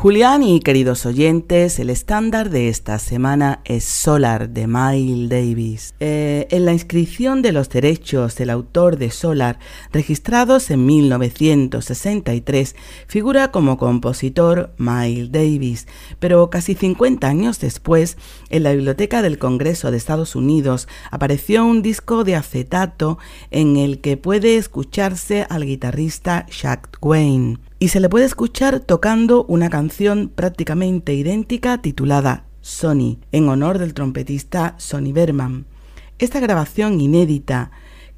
Julián y queridos oyentes, el estándar de esta semana es Solar de Miles Davis. Eh, en la inscripción de los derechos del autor de Solar, registrados en 1963, figura como compositor Miles Davis, pero casi 50 años después, en la Biblioteca del Congreso de Estados Unidos, apareció un disco de acetato en el que puede escucharse al guitarrista Jack Wayne y se le puede escuchar tocando una canción prácticamente idéntica titulada Sonny, en honor del trompetista Sonny Berman. Esta grabación inédita,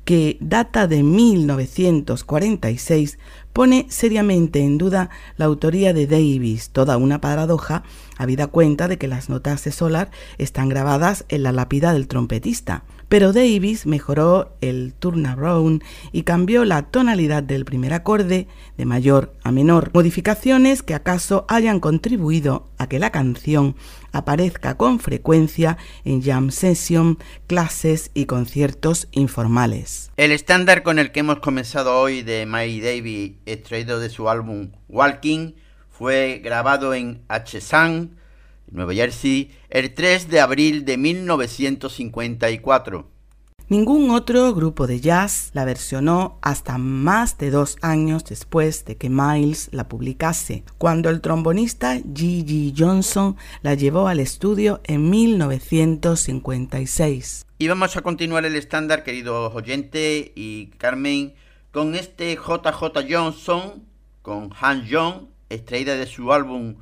que data de 1946, pone seriamente en duda la autoría de Davis, toda una paradoja, habida cuenta de que las notas de Solar están grabadas en la lápida del trompetista. Pero Davis mejoró el turnaround y cambió la tonalidad del primer acorde de mayor a menor, modificaciones que acaso hayan contribuido a que la canción aparezca con frecuencia en jam session, clases y conciertos informales. El estándar con el que hemos comenzado hoy de Miley Davis, extraído de su álbum Walking, fue grabado en Hsan, Nueva Jersey, el 3 de abril de 1954. Ningún otro grupo de jazz la versionó hasta más de dos años después de que Miles la publicase, cuando el trombonista G.G. Johnson la llevó al estudio en 1956. Y vamos a continuar el estándar, queridos oyentes y Carmen, con este JJ Johnson, con Han Young, extraída de su álbum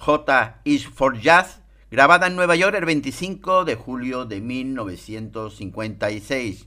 J is for Jazz, grabada en Nueva York el 25 de julio de 1956.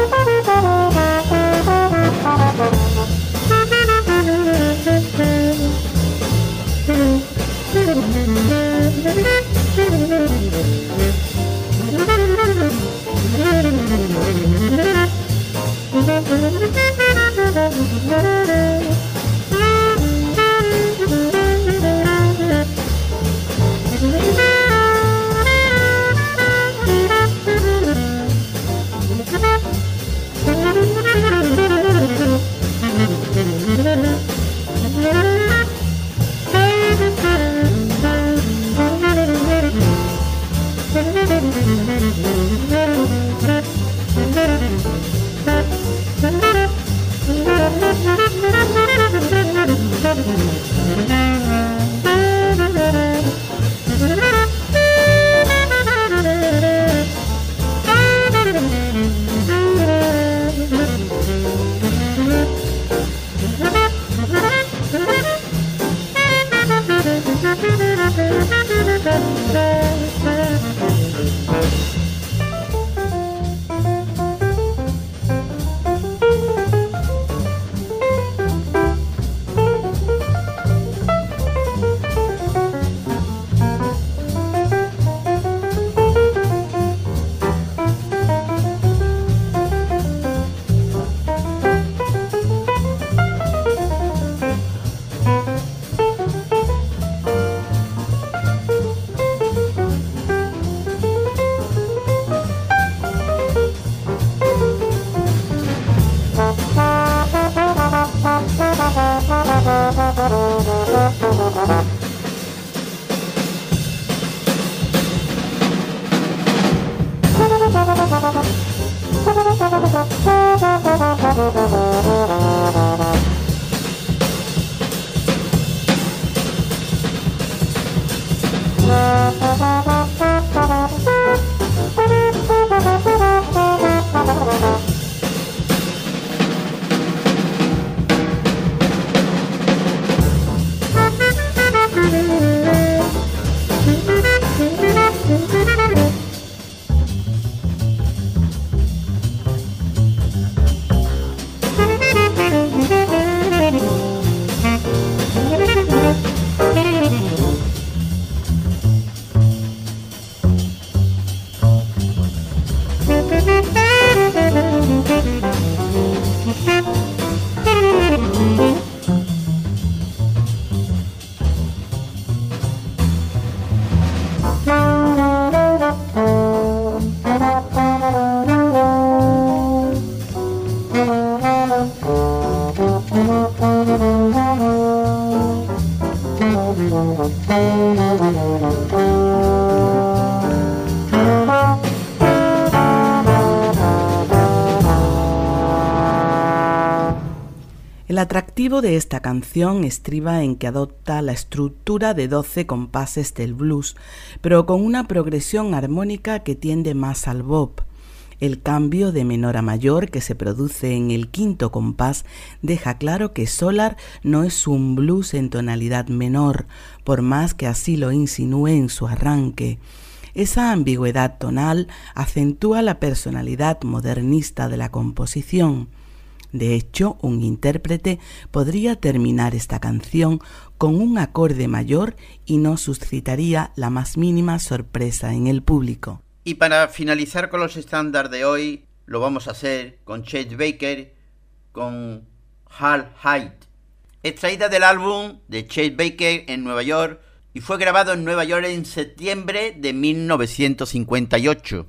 de esta canción estriba en que adopta la estructura de 12 compases del blues, pero con una progresión armónica que tiende más al bop. El cambio de menor a mayor que se produce en el quinto compás deja claro que Solar no es un blues en tonalidad menor, por más que así lo insinúe en su arranque. Esa ambigüedad tonal acentúa la personalidad modernista de la composición. De hecho, un intérprete podría terminar esta canción con un acorde mayor y no suscitaría la más mínima sorpresa en el público. Y para finalizar con los estándares de hoy, lo vamos a hacer con Chet Baker, con Hal Hyde, extraída del álbum de Chase Baker en Nueva York y fue grabado en Nueva York en septiembre de 1958.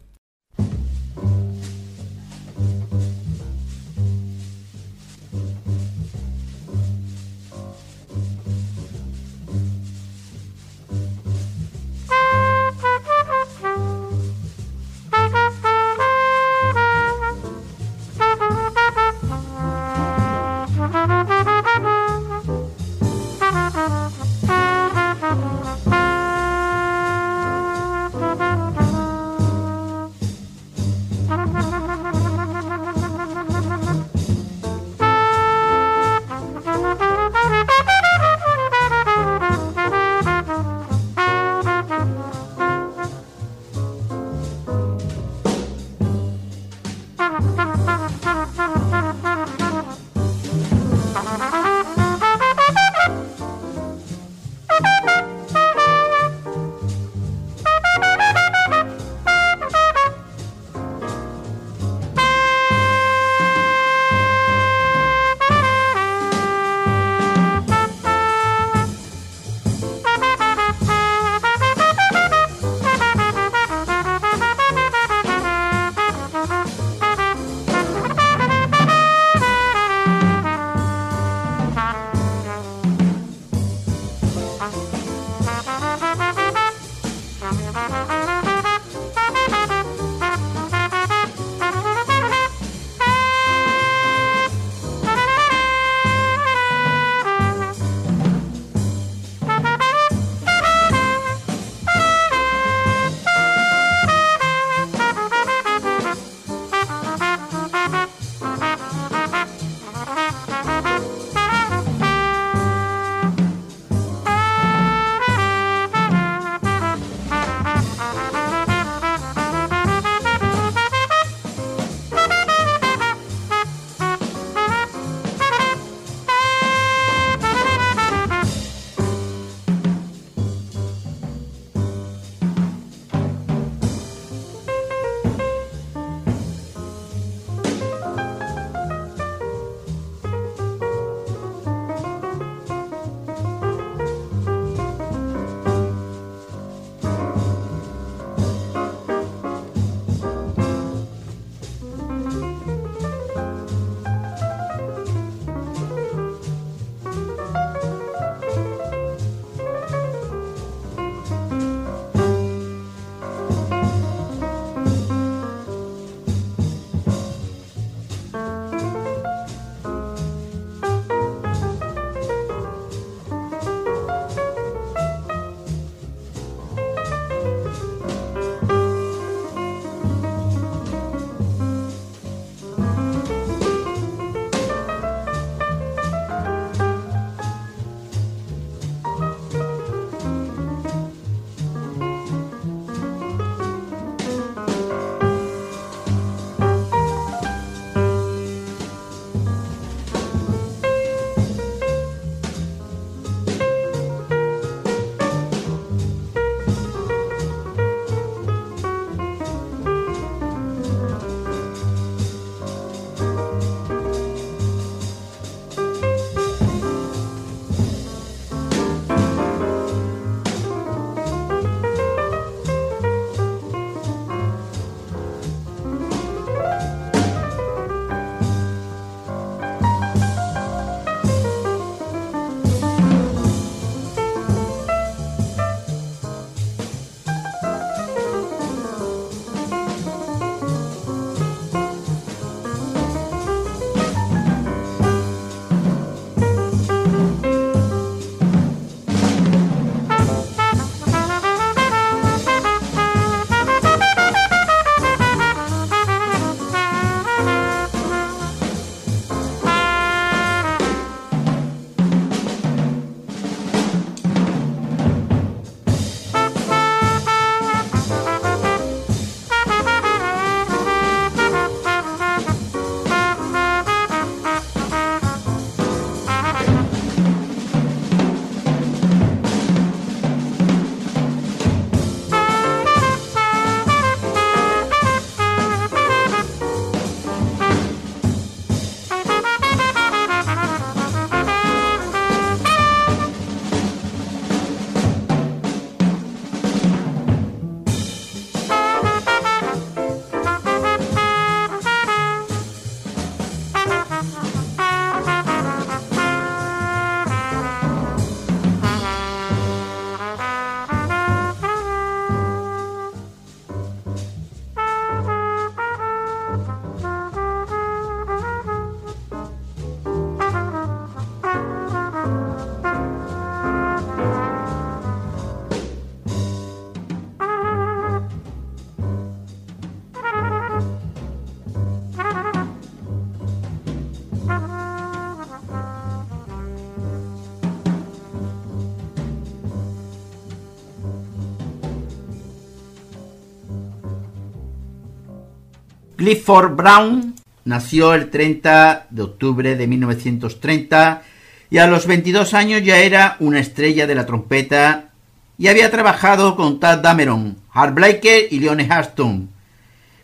Clifford Brown nació el 30 de octubre de 1930 y a los 22 años ya era una estrella de la trompeta y había trabajado con Tad Dameron, Hart Blaker y Leone Harston.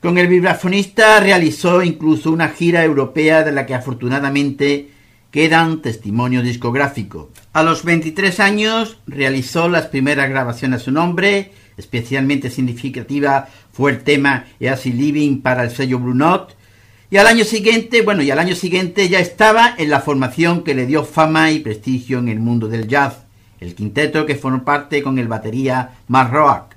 Con el vibrafonista realizó incluso una gira europea de la que afortunadamente quedan testimonios discográficos. A los 23 años realizó las primeras grabaciones a su nombre, especialmente significativa fue el tema Easy Living para el sello Blue Note, y al año siguiente, bueno, y al año siguiente ya estaba en la formación que le dio fama y prestigio en el mundo del jazz, el quinteto que formó parte con el batería Mark.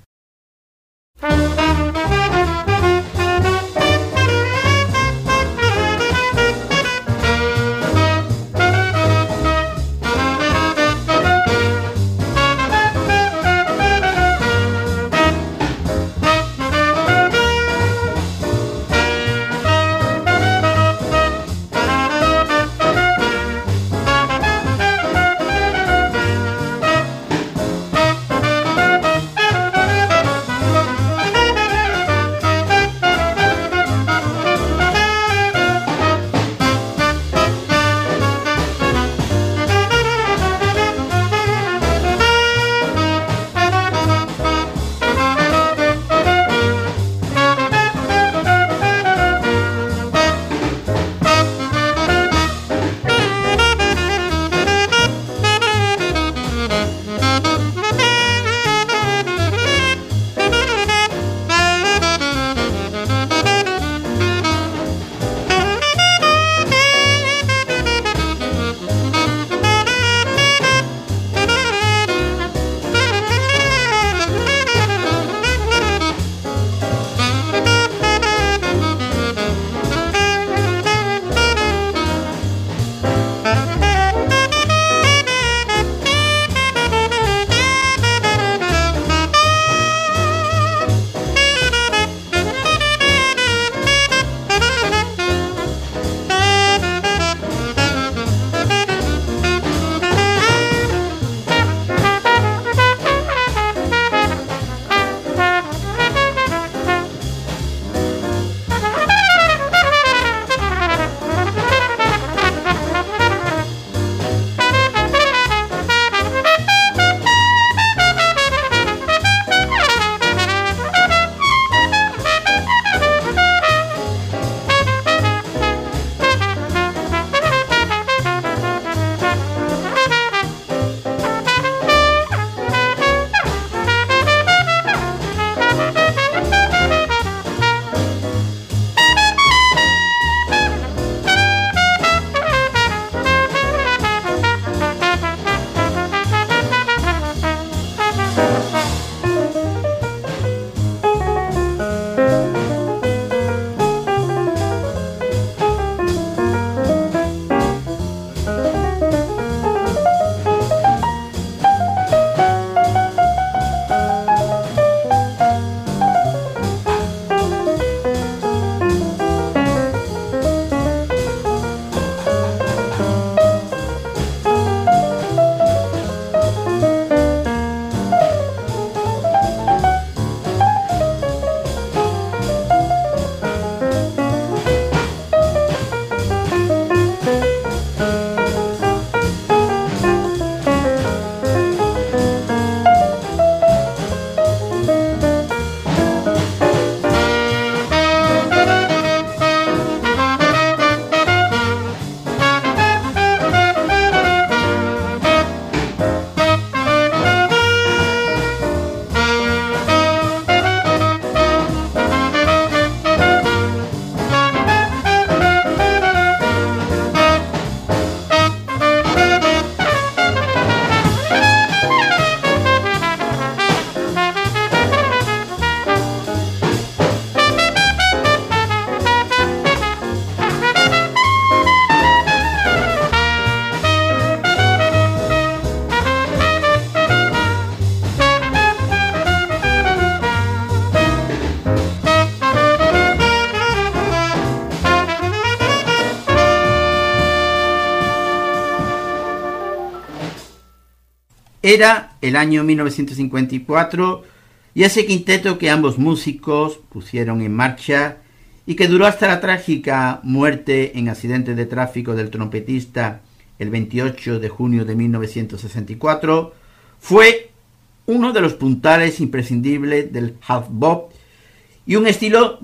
Era el año 1954 y ese quinteto que ambos músicos pusieron en marcha y que duró hasta la trágica muerte en accidente de tráfico del trompetista el 28 de junio de 1964, fue uno de los puntales imprescindibles del half bop y un estilo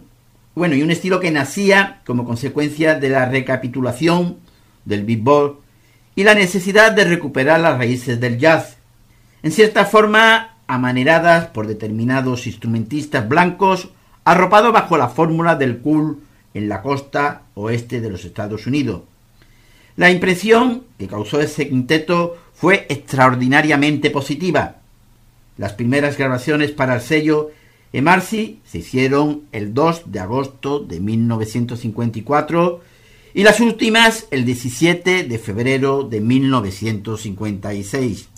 bueno, y un estilo que nacía como consecuencia de la recapitulación del bebop y la necesidad de recuperar las raíces del jazz, en cierta forma amaneradas por determinados instrumentistas blancos arropados bajo la fórmula del cool en la costa oeste de los Estados Unidos. La impresión que causó ese quinteto fue extraordinariamente positiva. Las primeras grabaciones para el sello Emarcy se hicieron el 2 de agosto de 1954 y las últimas el 17 de febrero de 1956.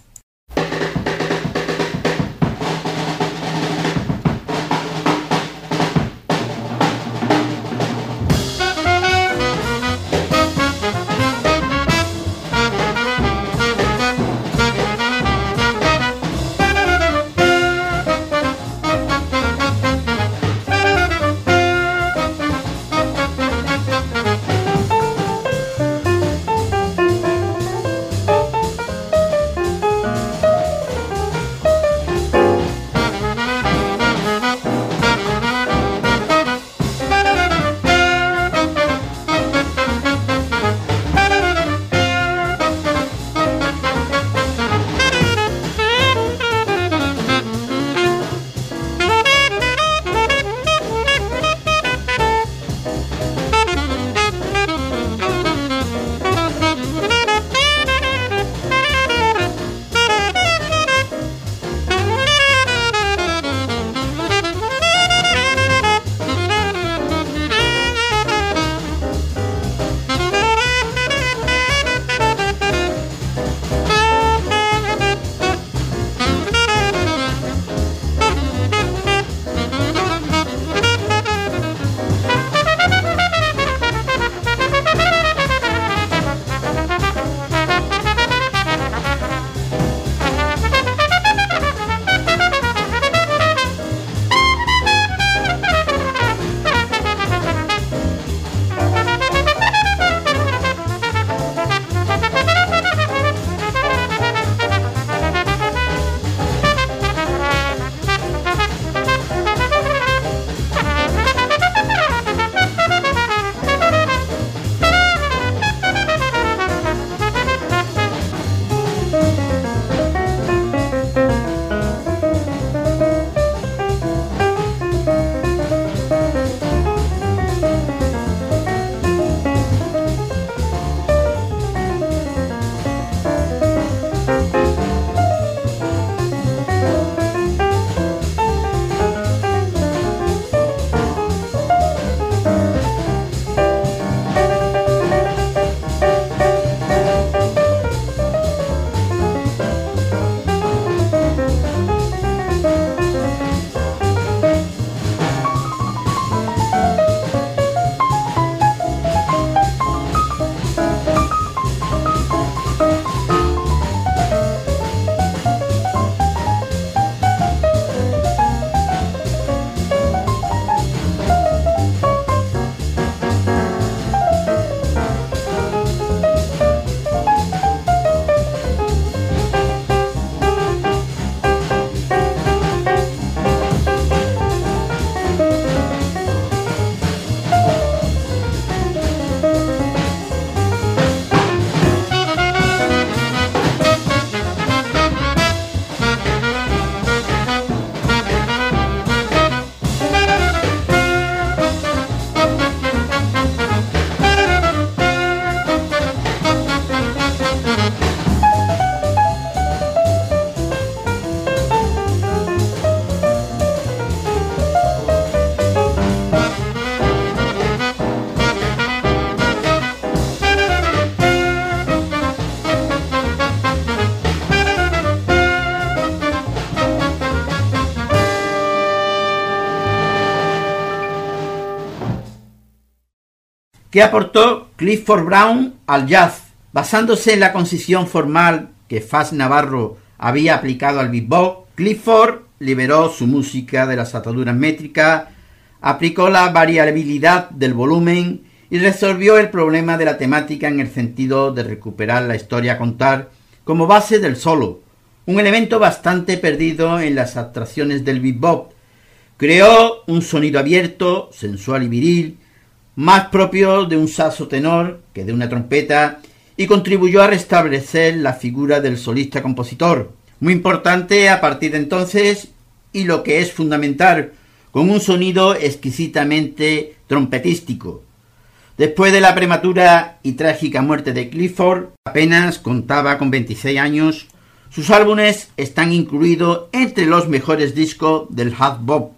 ¿Qué aportó Clifford Brown al jazz? Basándose en la concisión formal que Faz Navarro había aplicado al bebop, Clifford liberó su música de las ataduras métricas aplicó la variabilidad del volumen y resolvió el problema de la temática en el sentido de recuperar la historia a contar como base del solo, un elemento bastante perdido en las abstracciones del bebop. Creó un sonido abierto, sensual y viril, más propio de un saxo tenor que de una trompeta, y contribuyó a restablecer la figura del solista compositor, muy importante a partir de entonces y lo que es fundamental, con un sonido exquisitamente trompetístico. Después de la prematura y trágica muerte de Clifford, apenas contaba con 26 años, sus álbumes están incluidos entre los mejores discos del hard bop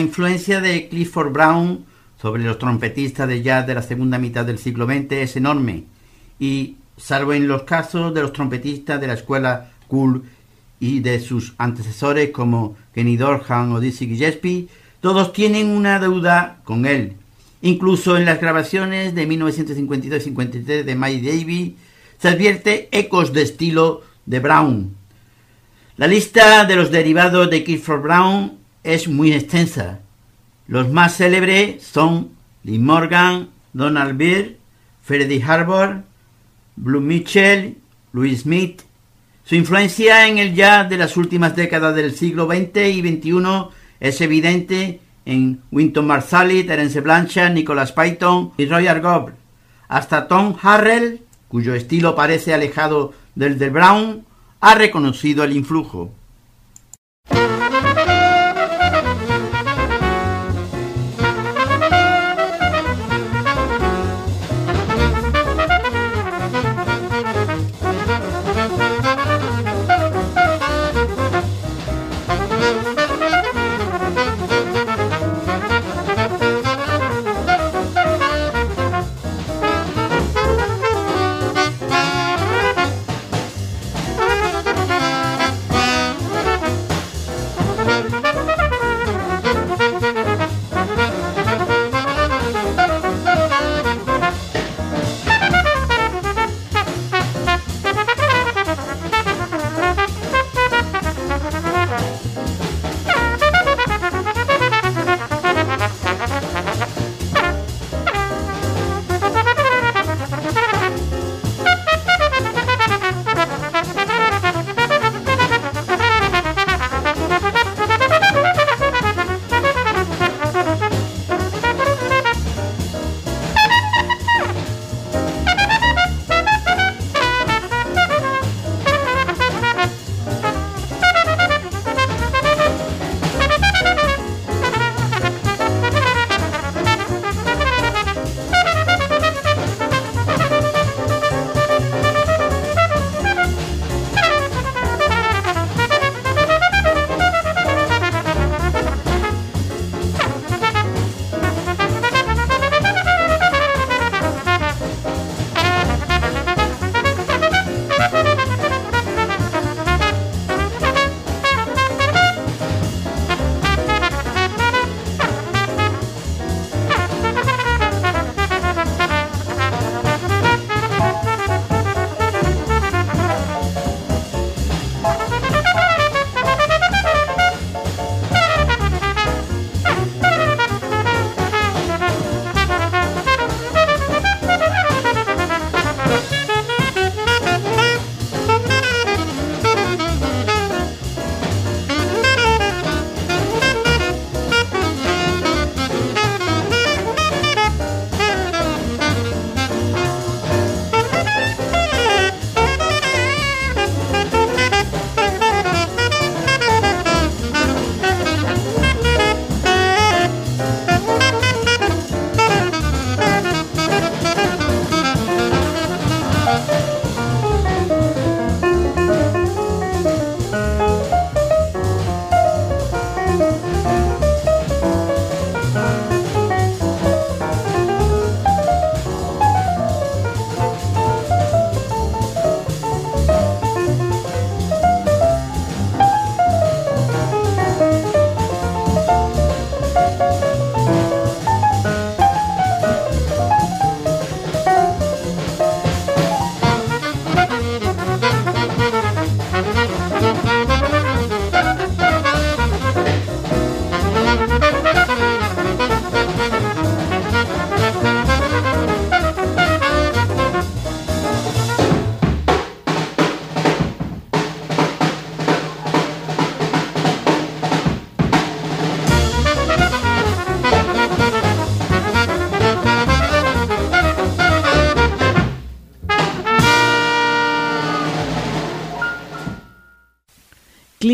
influencia de Clifford Brown sobre los trompetistas de jazz de la segunda mitad del siglo XX es enorme y, salvo en los casos de los trompetistas de la escuela Cool y de sus antecesores como Kenny Dorham o Dizzy Gillespie, todos tienen una deuda con él. Incluso en las grabaciones de 1952-53 de Mike Davis se advierte ecos de estilo de Brown. La lista de los derivados de Clifford Brown es muy extensa. Los más célebres son Lee Morgan, Donald Byrd, Freddie Harbour, Blue Mitchell, Louis Smith. Su influencia en el jazz de las últimas décadas del siglo XX y XXI es evidente en Winton Marsalis, Terence Blanchard, Nicholas Payton y Roy Argob, hasta Tom Harrell, cuyo estilo parece alejado del de Brown, ha reconocido el influjo.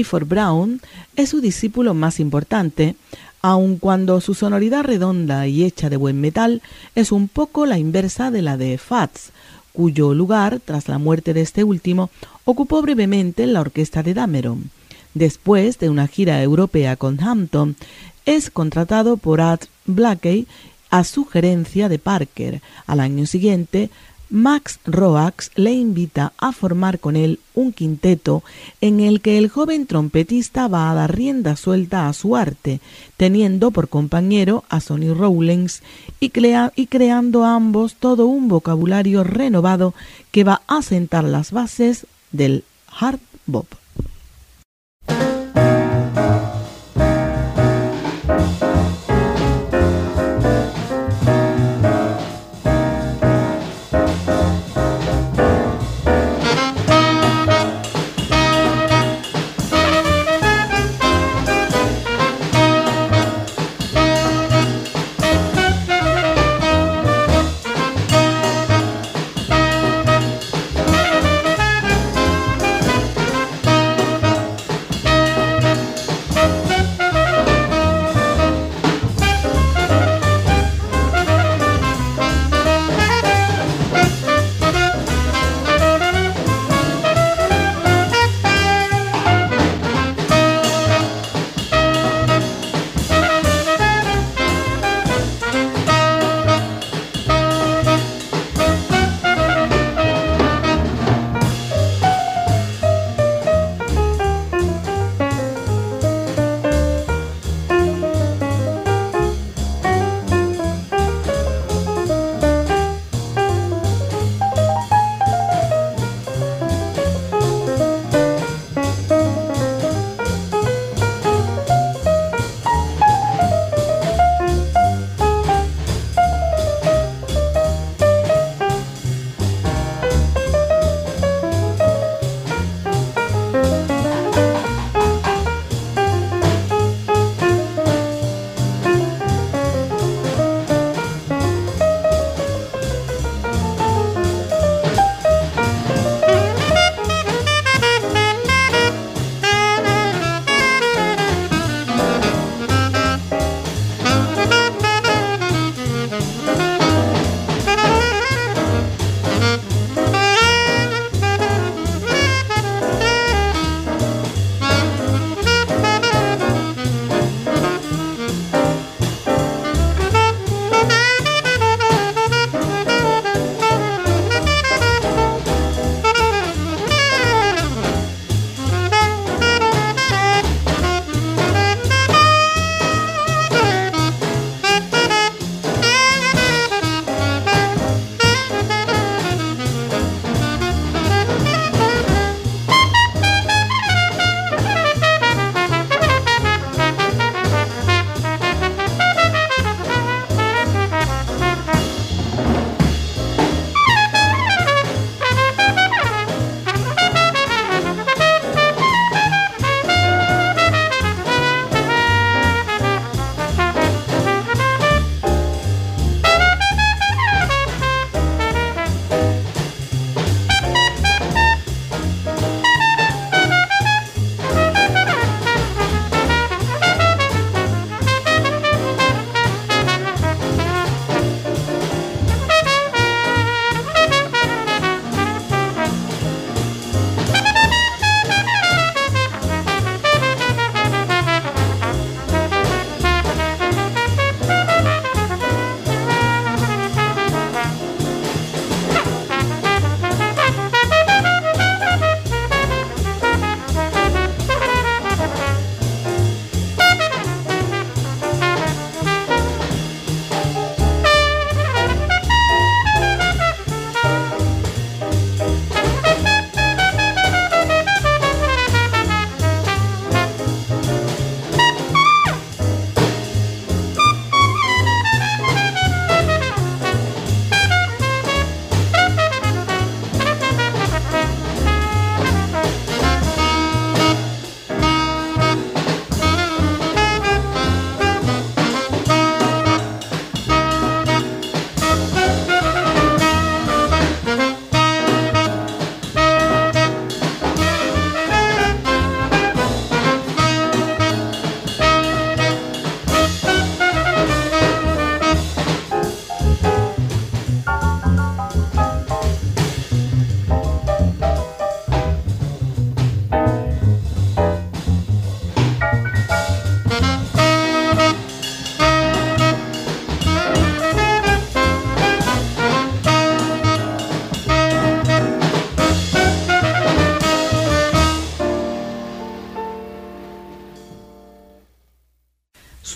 Clifford Brown es su discípulo más importante, aun cuando su sonoridad redonda y hecha de buen metal es un poco la inversa de la de Fats, cuyo lugar, tras la muerte de este último, ocupó brevemente en la orquesta de Dameron. Después de una gira europea con Hampton, es contratado por Art Blakey a sugerencia de Parker. Al año siguiente, Max Roax le invita a formar con él un quinteto en el que el joven trompetista va a dar rienda suelta a su arte, teniendo por compañero a Sonny Rollins y, y creando ambos todo un vocabulario renovado que va a sentar las bases del hard bop.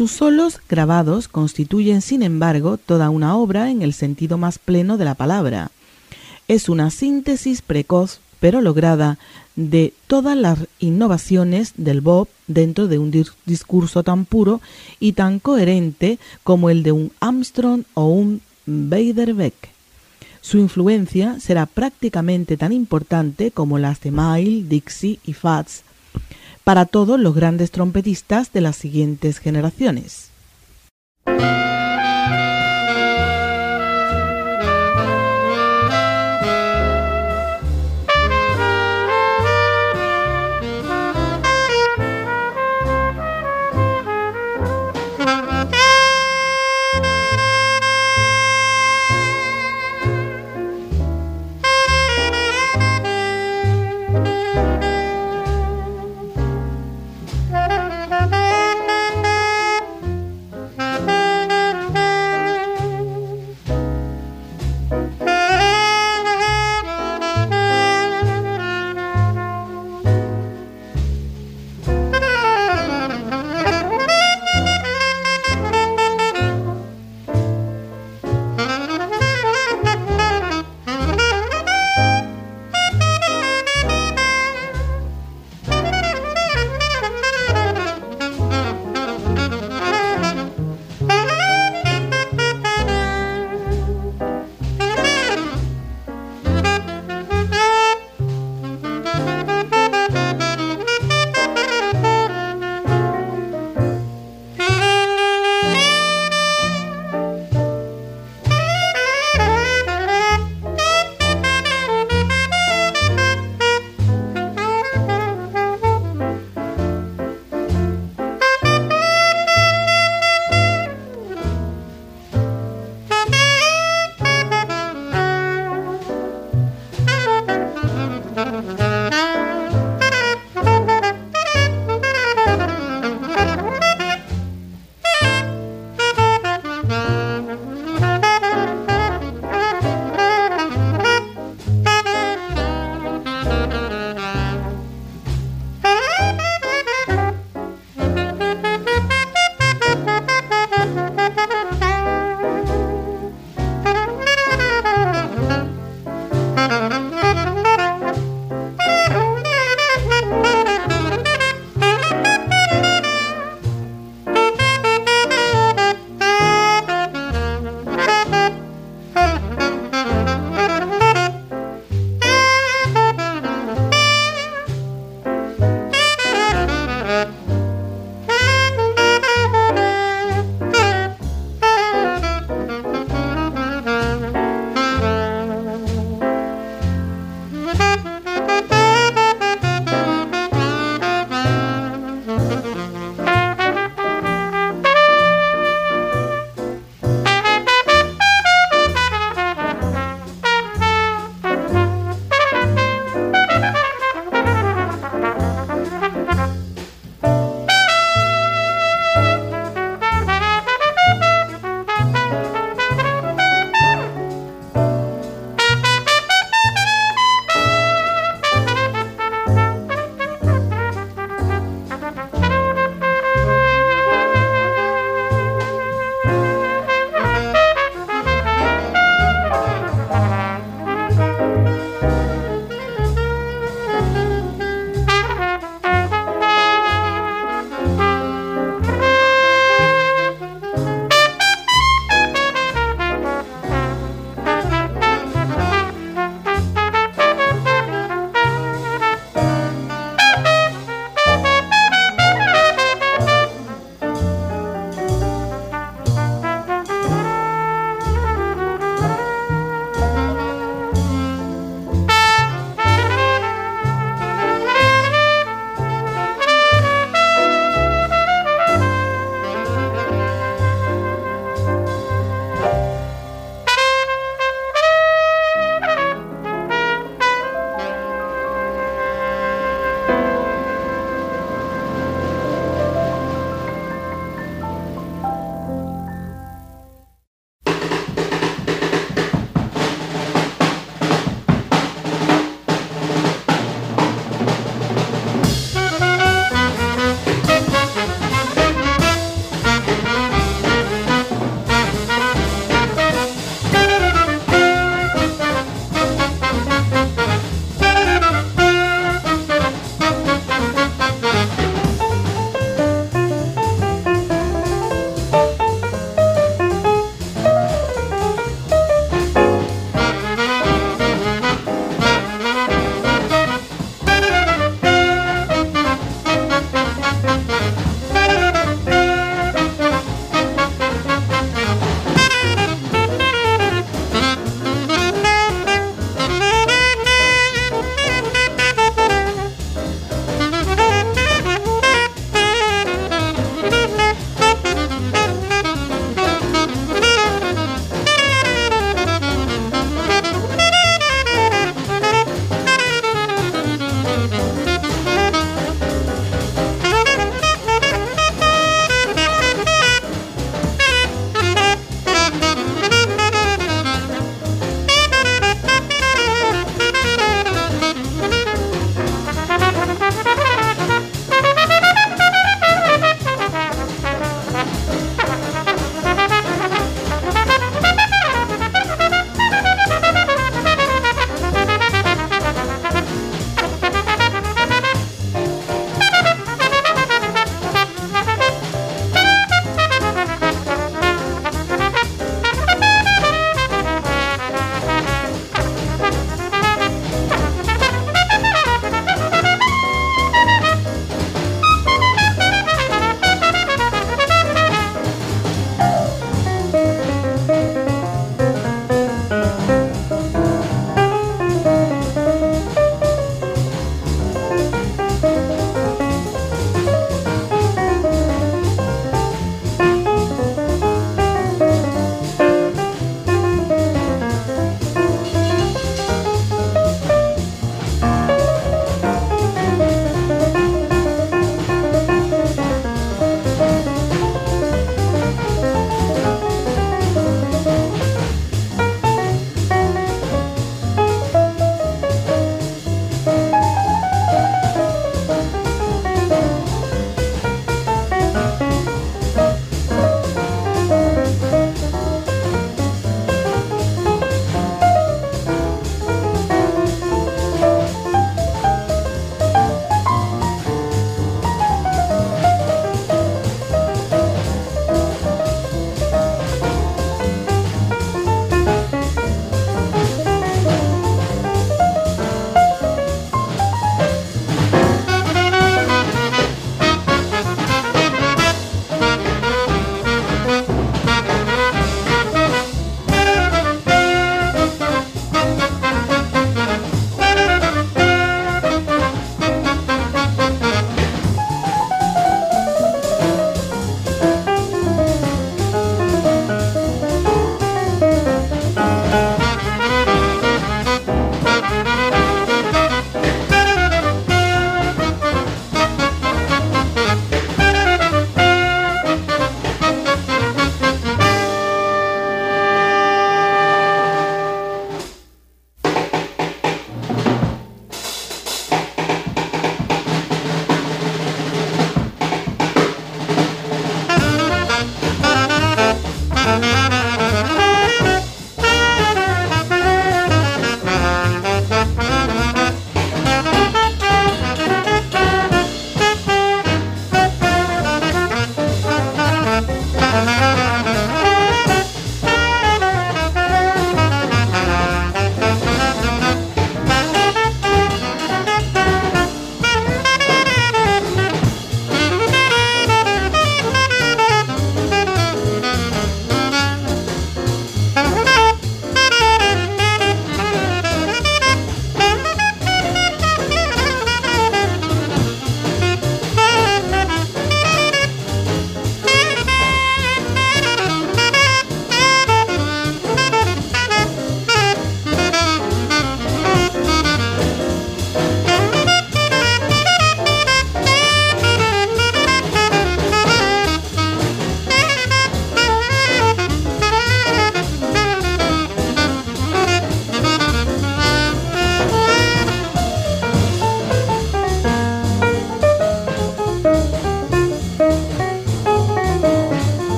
Sus solos grabados constituyen, sin embargo, toda una obra en el sentido más pleno de la palabra. Es una síntesis precoz pero lograda de todas las innovaciones del Bob dentro de un discurso tan puro y tan coherente como el de un Armstrong o un Beiderbecke. Su influencia será prácticamente tan importante como las de Mile, Dixie y Fats para todos los grandes trompetistas de las siguientes generaciones.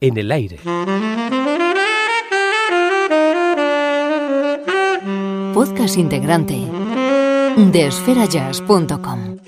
En el aire. Podcast integrante de esferajazz.com.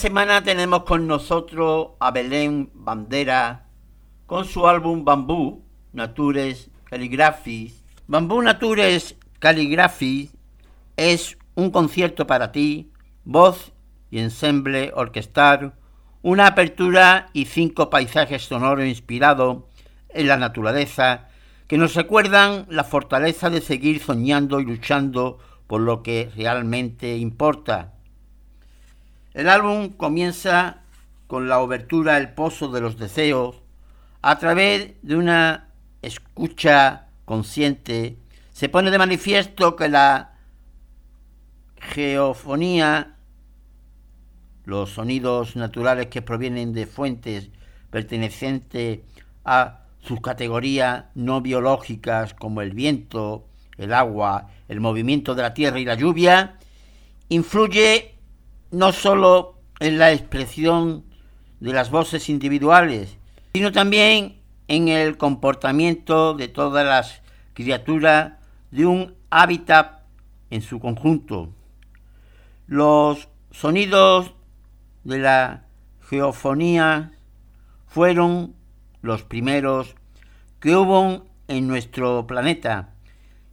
Semana tenemos con nosotros a Belén Bandera con su álbum Bambú, Natures Calligraphy. Bambú Natures Calligraphy es un concierto para ti, voz y ensemble orquestal, una apertura y cinco paisajes sonoros inspirados en la naturaleza que nos recuerdan la fortaleza de seguir soñando y luchando por lo que realmente importa. El álbum comienza con la obertura El Pozo de los Deseos a través de una escucha consciente. Se pone de manifiesto que la geofonía, los sonidos naturales que provienen de fuentes pertenecientes a sus categorías no biológicas como el viento, el agua, el movimiento de la tierra y la lluvia, influye no sólo en la expresión de las voces individuales, sino también en el comportamiento de todas las criaturas de un hábitat en su conjunto. Los sonidos de la geofonía fueron los primeros que hubo en nuestro planeta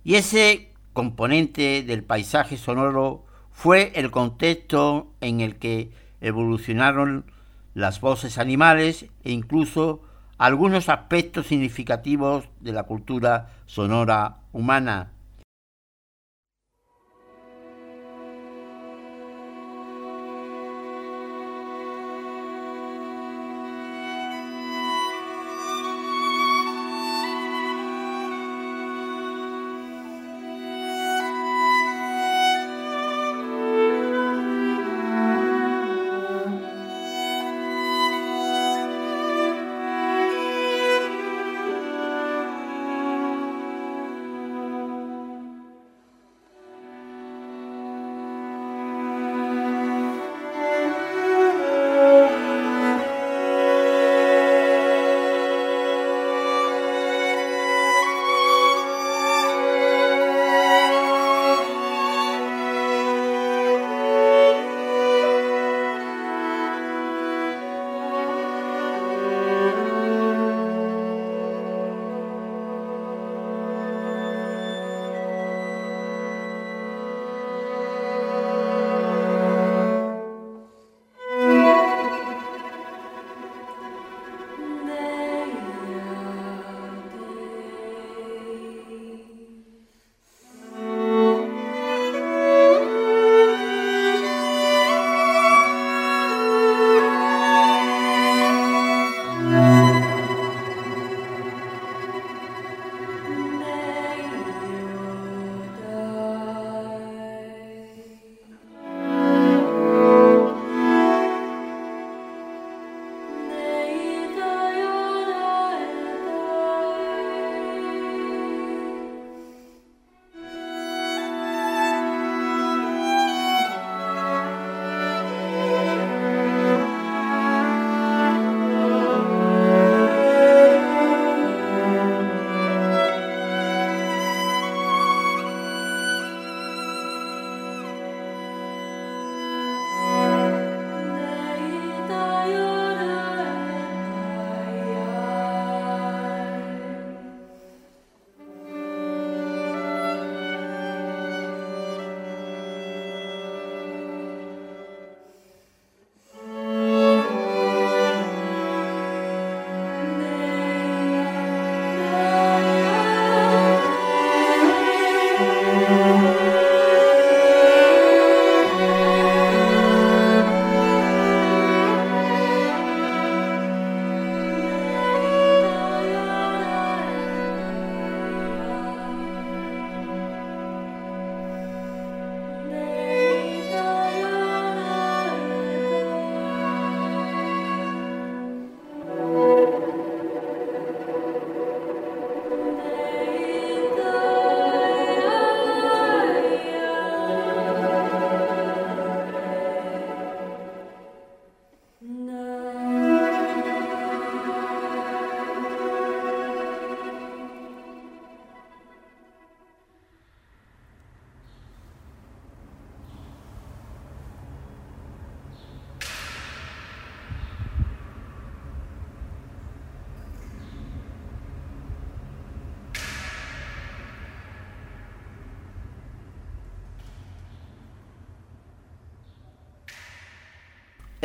y ese componente del paisaje sonoro fue el contexto en el que evolucionaron las voces animales e incluso algunos aspectos significativos de la cultura sonora humana.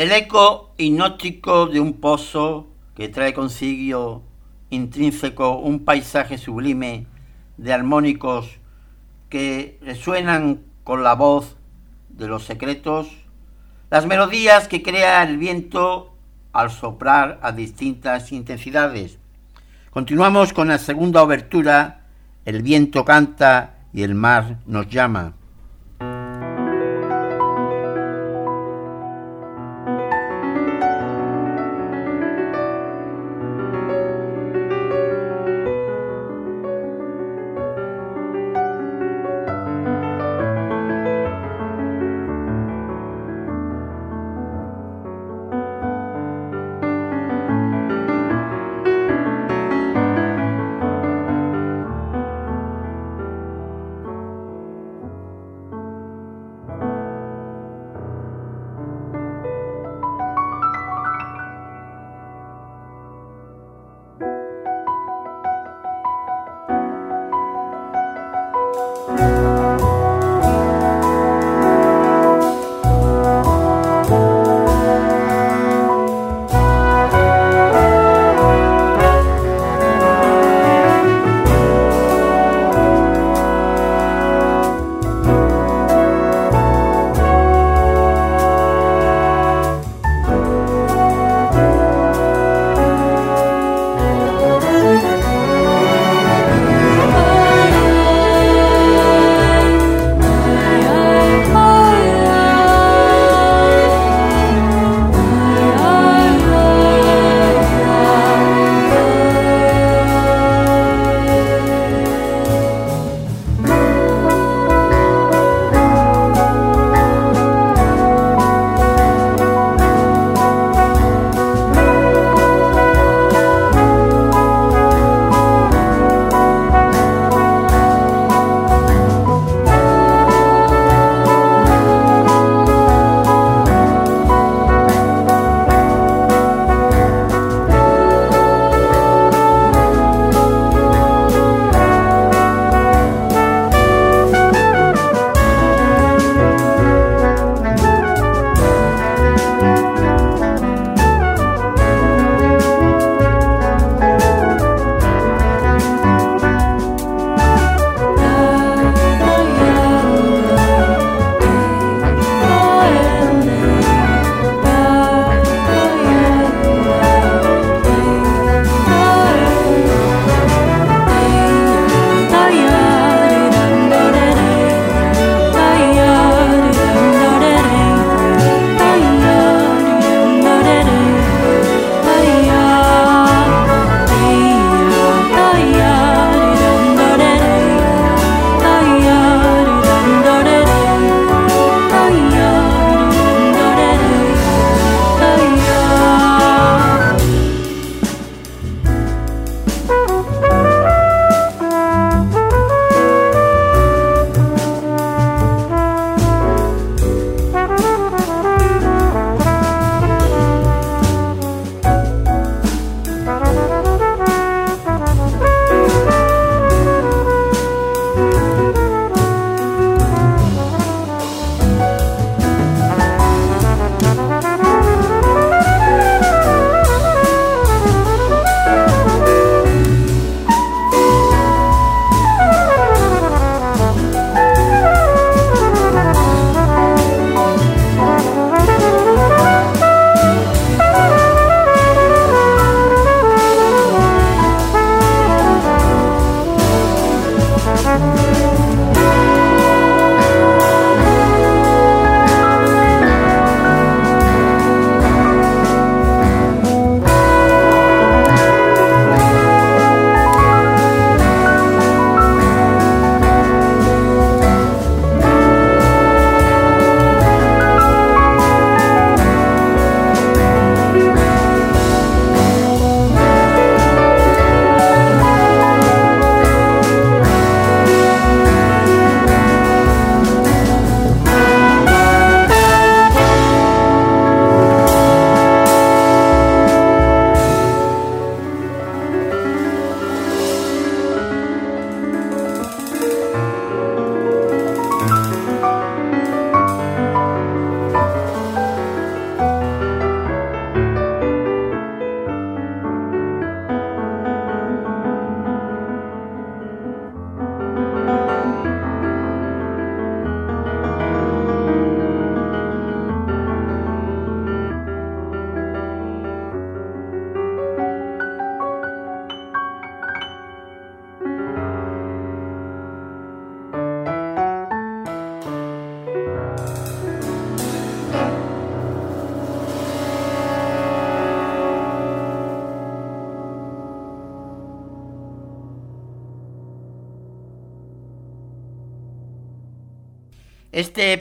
El eco hipnótico de un pozo que trae consigo intrínseco un paisaje sublime de armónicos que resuenan con la voz de los secretos, las melodías que crea el viento al soplar a distintas intensidades. Continuamos con la segunda obertura, El viento canta y el mar nos llama.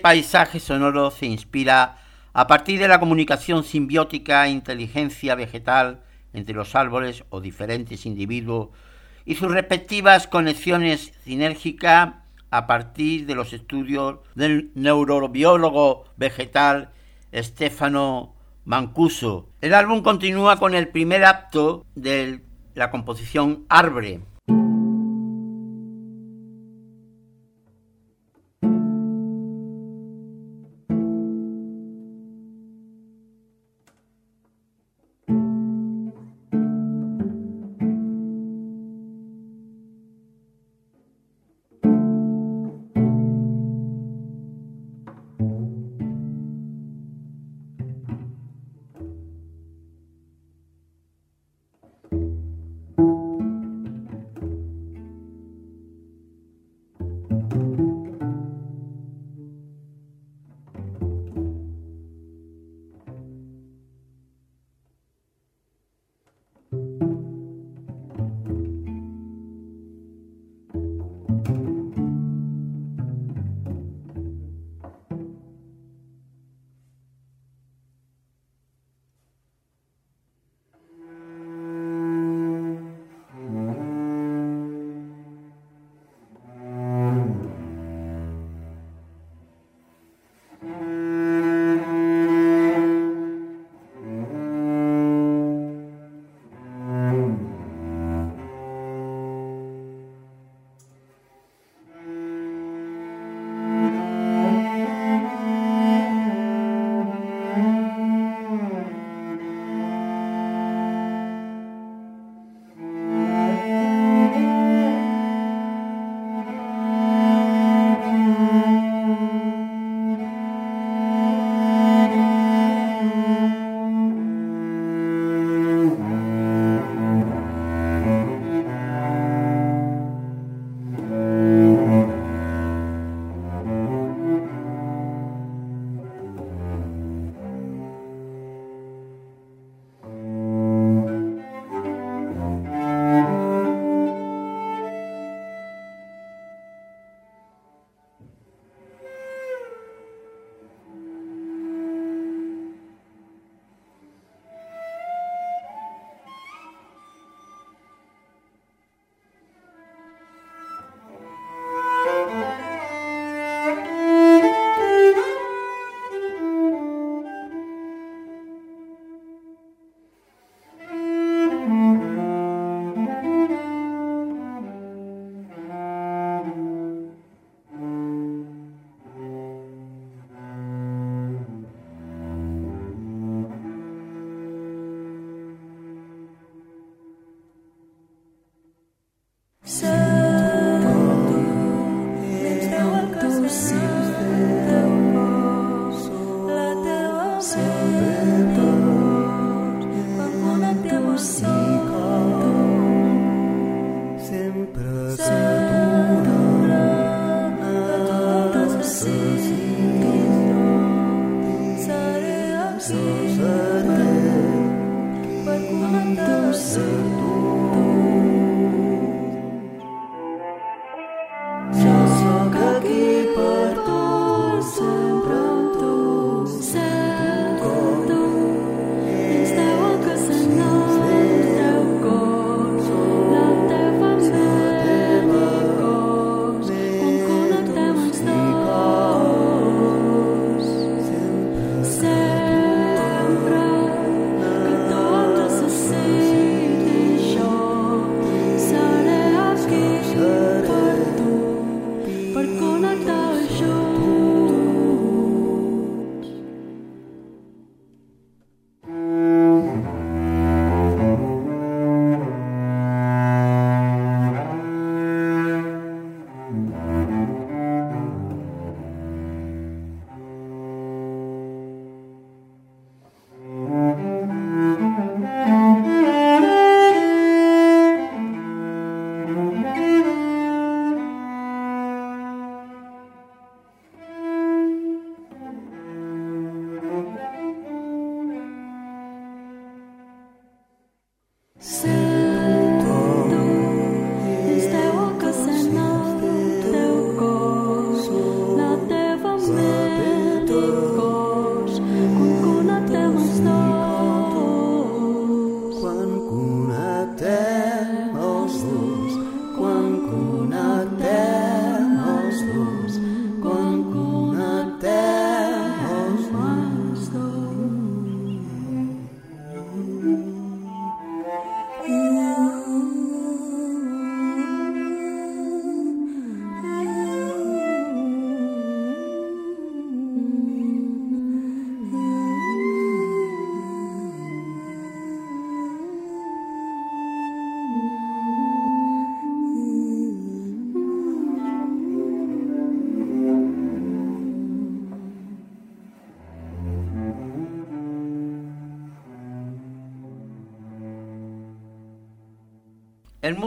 Paisaje sonoro se inspira a partir de la comunicación simbiótica e inteligencia vegetal entre los árboles o diferentes individuos y sus respectivas conexiones sinérgicas a partir de los estudios del neurobiólogo vegetal Stefano Mancuso. El álbum continúa con el primer acto de la composición Arbre,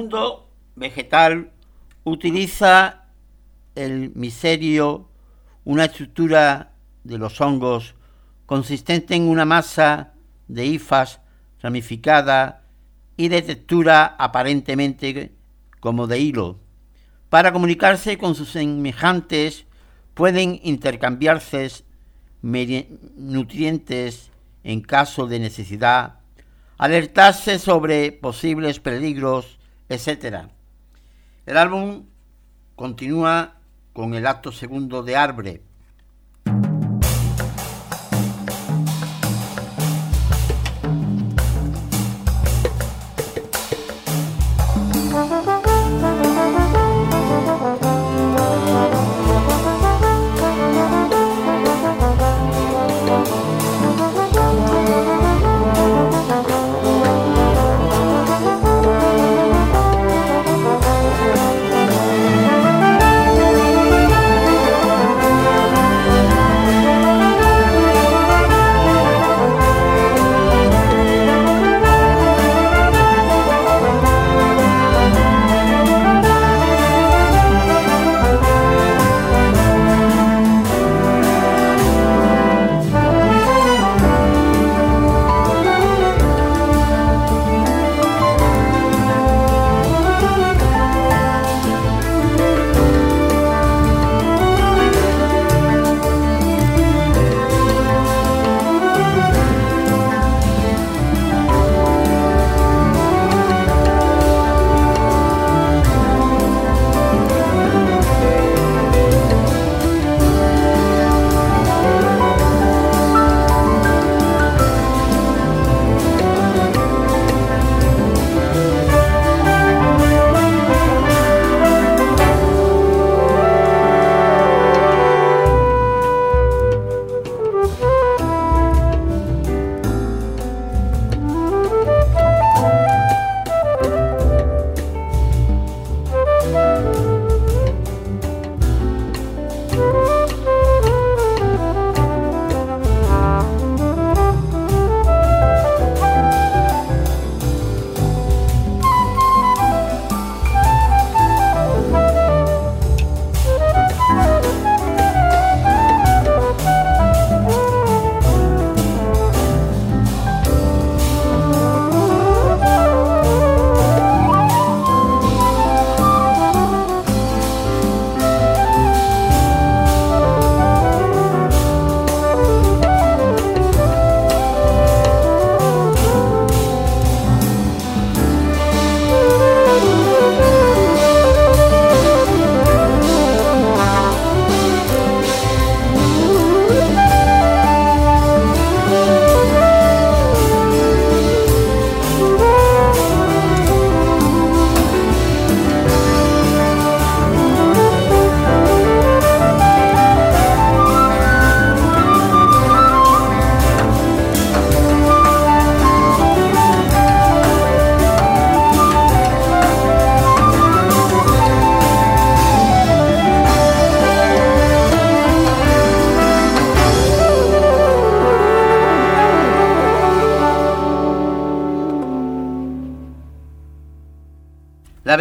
mundo vegetal utiliza el miserio, una estructura de los hongos consistente en una masa de hifas ramificada y de textura aparentemente como de hilo. Para comunicarse con sus semejantes pueden intercambiarse nutrientes en caso de necesidad, alertarse sobre posibles peligros, etc. El álbum continúa con el acto segundo de Arbre,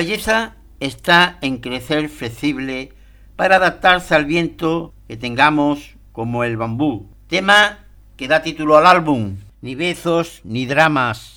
belleza está en crecer flexible para adaptarse al viento que tengamos como el bambú. Tema que da título al álbum, ni besos ni dramas.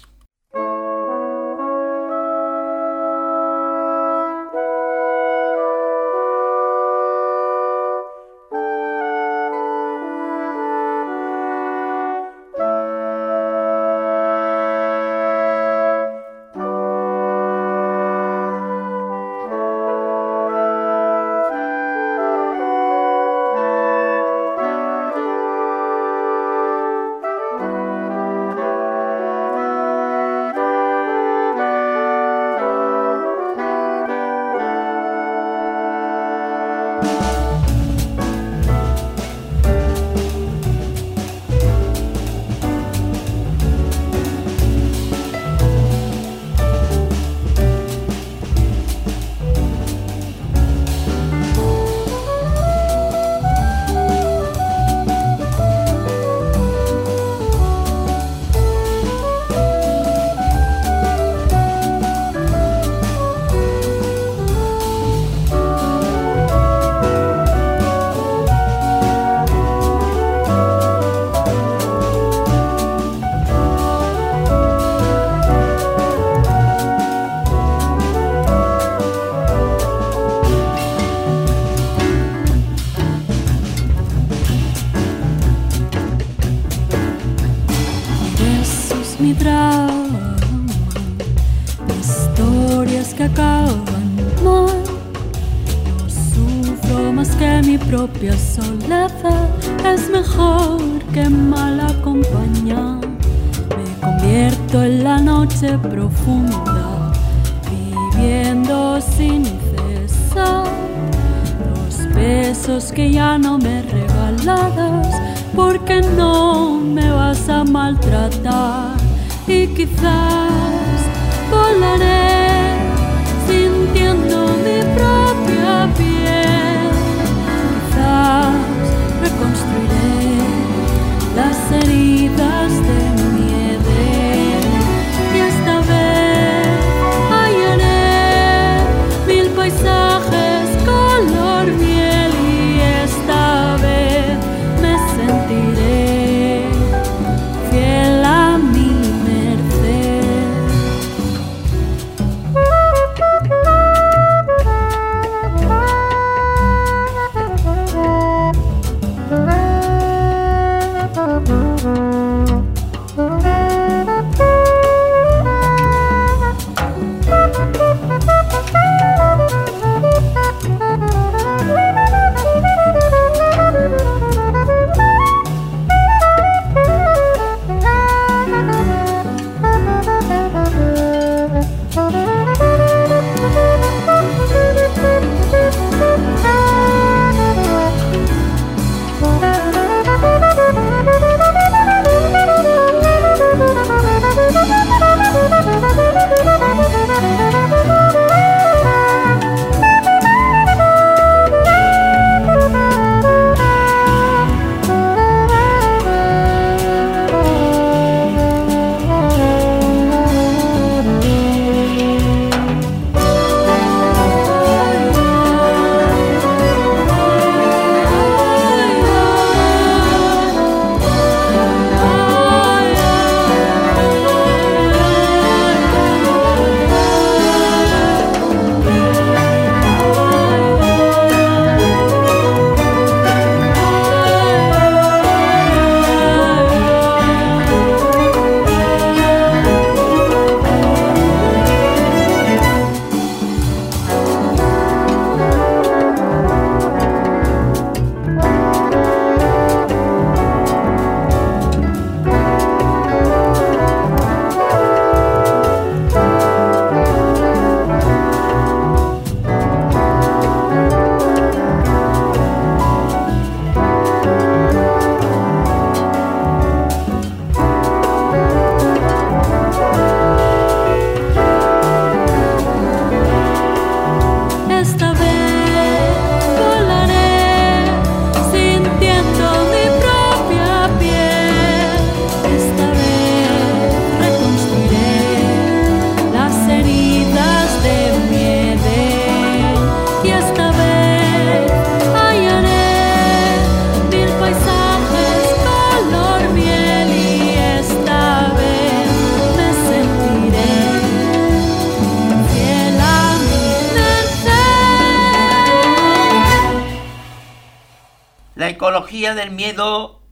Ecología del miedo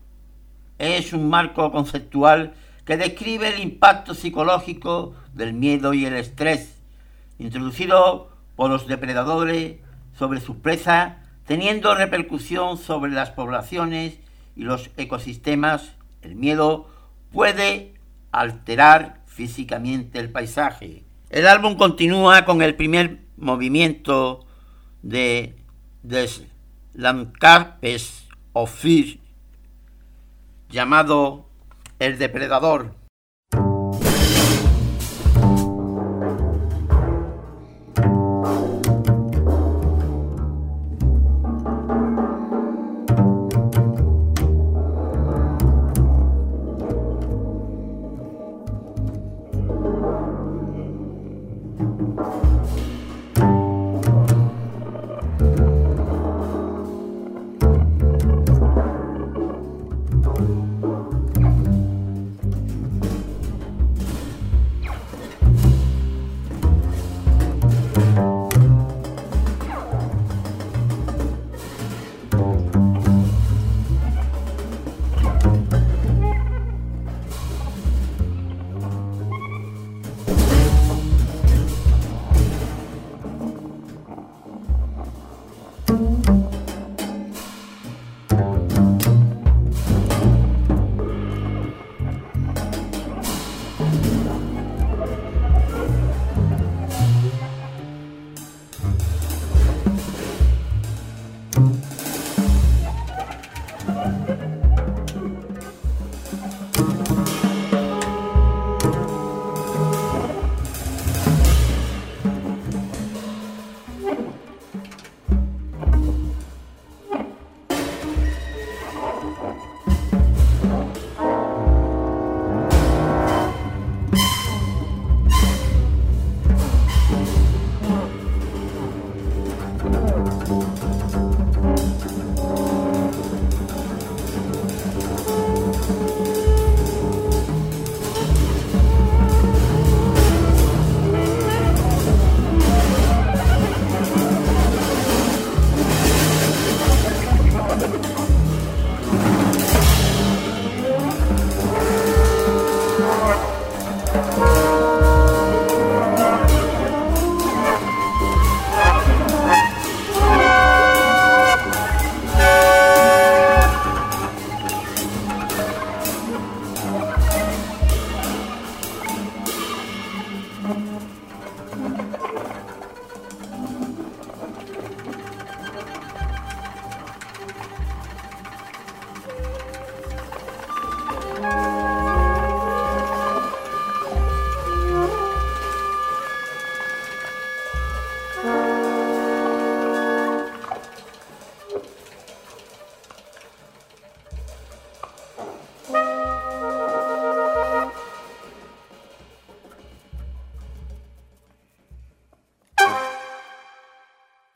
es un marco conceptual que describe el impacto psicológico del miedo y el estrés, introducido por los depredadores sobre sus presas, teniendo repercusión sobre las poblaciones y los ecosistemas. El miedo puede alterar físicamente el paisaje. El álbum continúa con el primer movimiento de Des Landskapes of Fear, llamado El Depredador.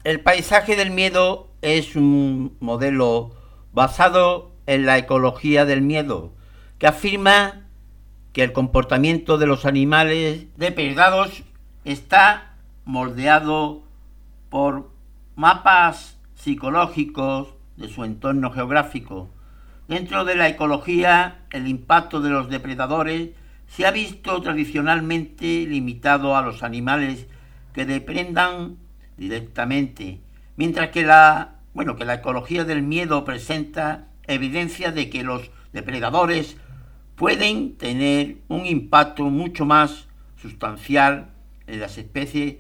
El paisaje del miedo es un modelo basado en la ecología del miedo, que afirma que el comportamiento de los animales depredados está moldeado por mapas psicológicos de su entorno geográfico. Dentro de la ecología, el impacto de los depredadores se ha visto tradicionalmente limitado a los animales que deprendan directamente, mientras que la, bueno, que la ecología del miedo presenta evidencia de que los depredadores pueden tener un impacto mucho más sustancial en las especies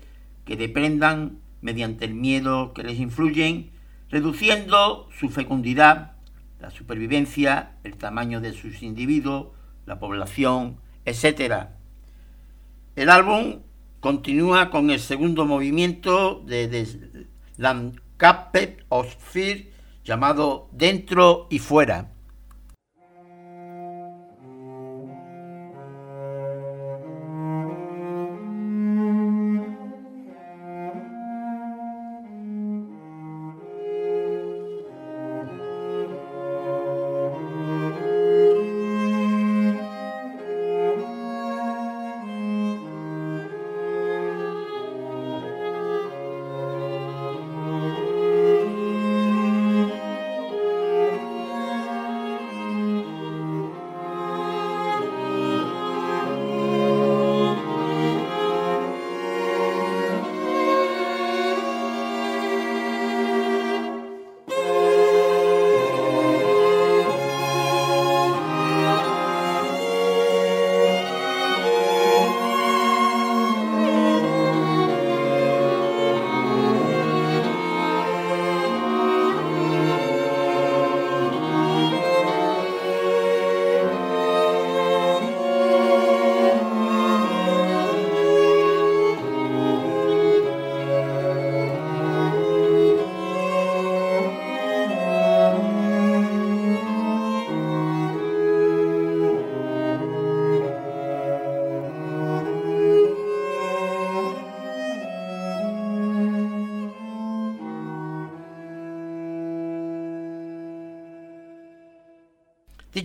que deprendan mediante el miedo que les influyen, reduciendo su fecundidad, la supervivencia, el tamaño de sus individuos, la población, etc. El álbum continúa con el segundo movimiento de, de Fear llamado Dentro y Fuera.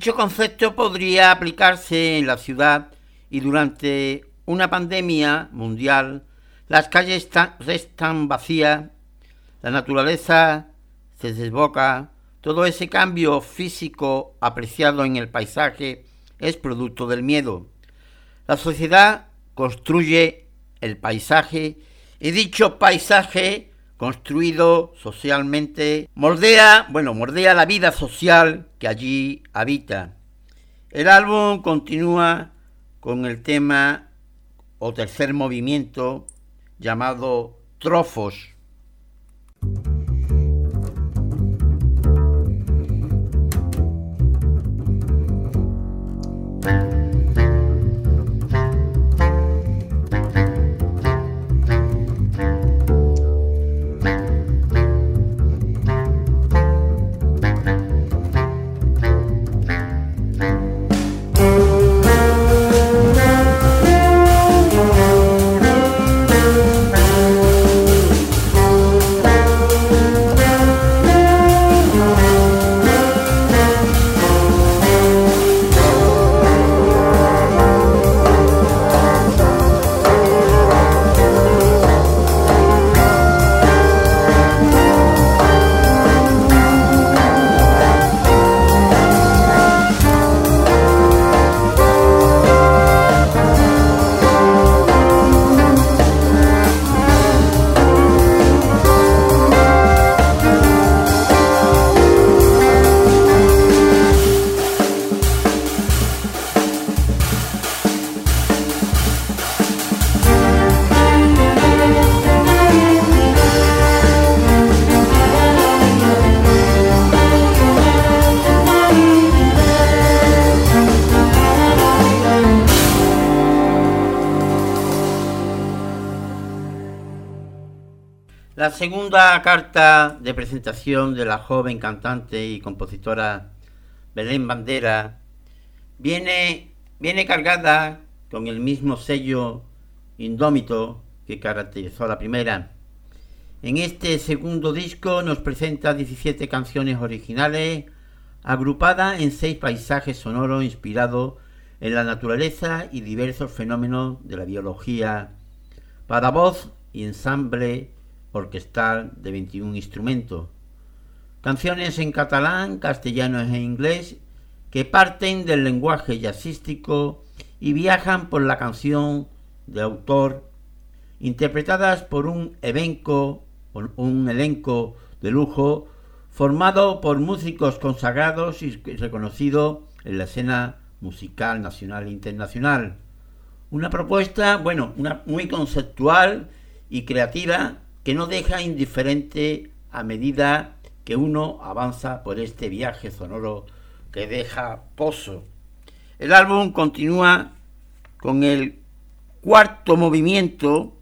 Dicho concepto podría aplicarse en la ciudad y durante una pandemia mundial las calles restan vacías, la naturaleza se desboca, todo ese cambio físico apreciado en el paisaje es producto del miedo. La sociedad construye el paisaje y dicho paisaje construido socialmente, moldea, bueno, moldea la vida social que allí habita. El álbum continúa con el tema o tercer movimiento llamado Trofos. Segunda carta de presentación de la joven cantante y compositora Belén Bandera viene, viene cargada con el mismo sello indómito que caracterizó la primera. En este segundo disco nos presenta 17 canciones originales agrupadas en seis paisajes sonoros inspirados en la naturaleza y diversos fenómenos de la biología para voz y ensamble orquestal de 21 instrumentos. Canciones en catalán, castellano e inglés que parten del lenguaje jazzístico y viajan por la canción de autor, interpretadas por un elenco, un elenco de lujo formado por músicos consagrados y reconocidos en la escena musical nacional e internacional. Una propuesta, bueno, una muy conceptual y creativa que no deja indiferente a medida que uno avanza por este viaje sonoro que deja pozo. El álbum continúa con el cuarto movimiento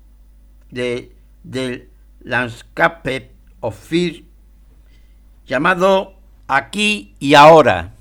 de, del Landscape of Fear llamado Aquí y Ahora.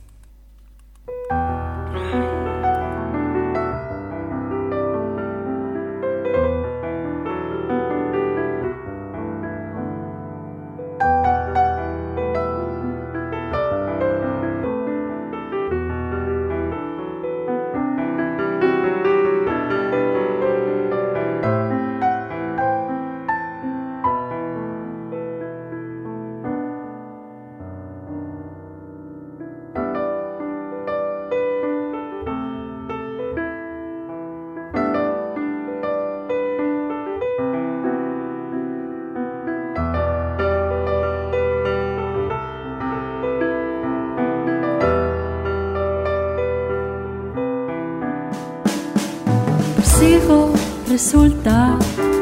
Resulta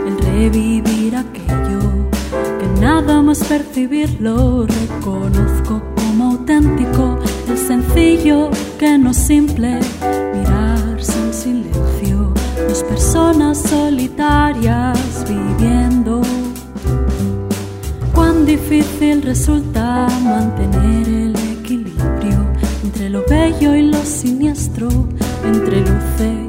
el revivir aquello que nada más percibirlo reconozco como auténtico, el sencillo que no simple mirarse en silencio, dos personas solitarias viviendo. Cuán difícil resulta mantener el equilibrio entre lo bello y lo siniestro, entre luces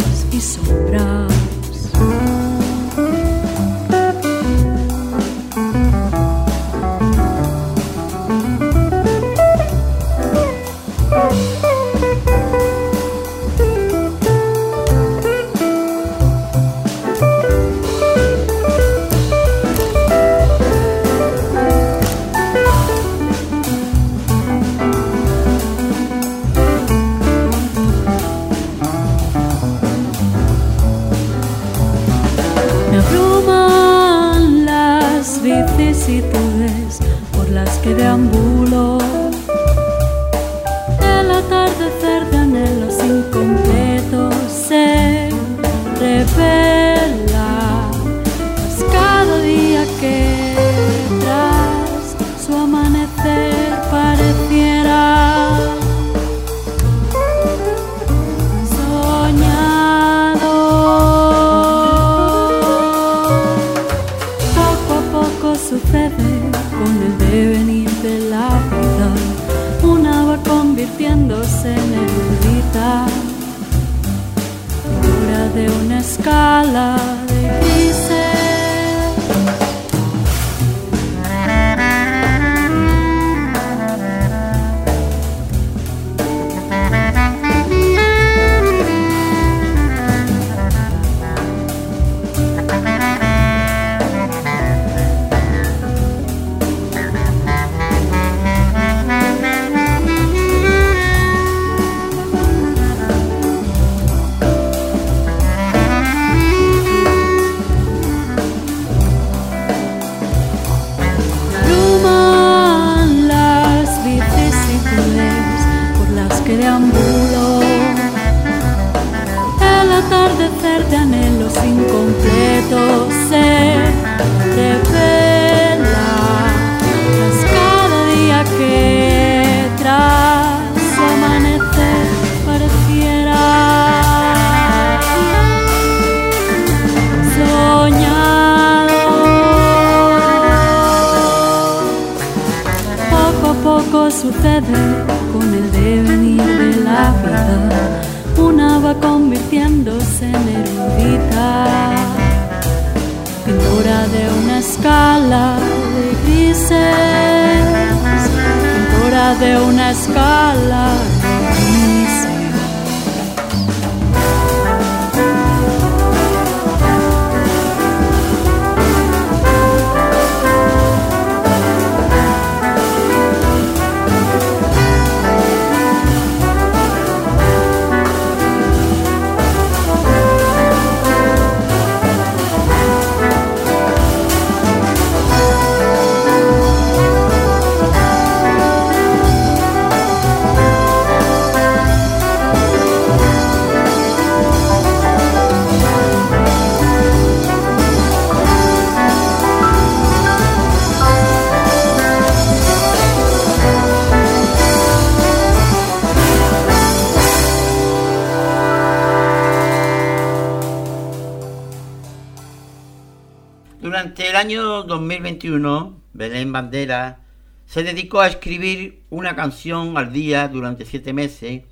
año 2021, Belén Bandera se dedicó a escribir una canción al día durante siete meses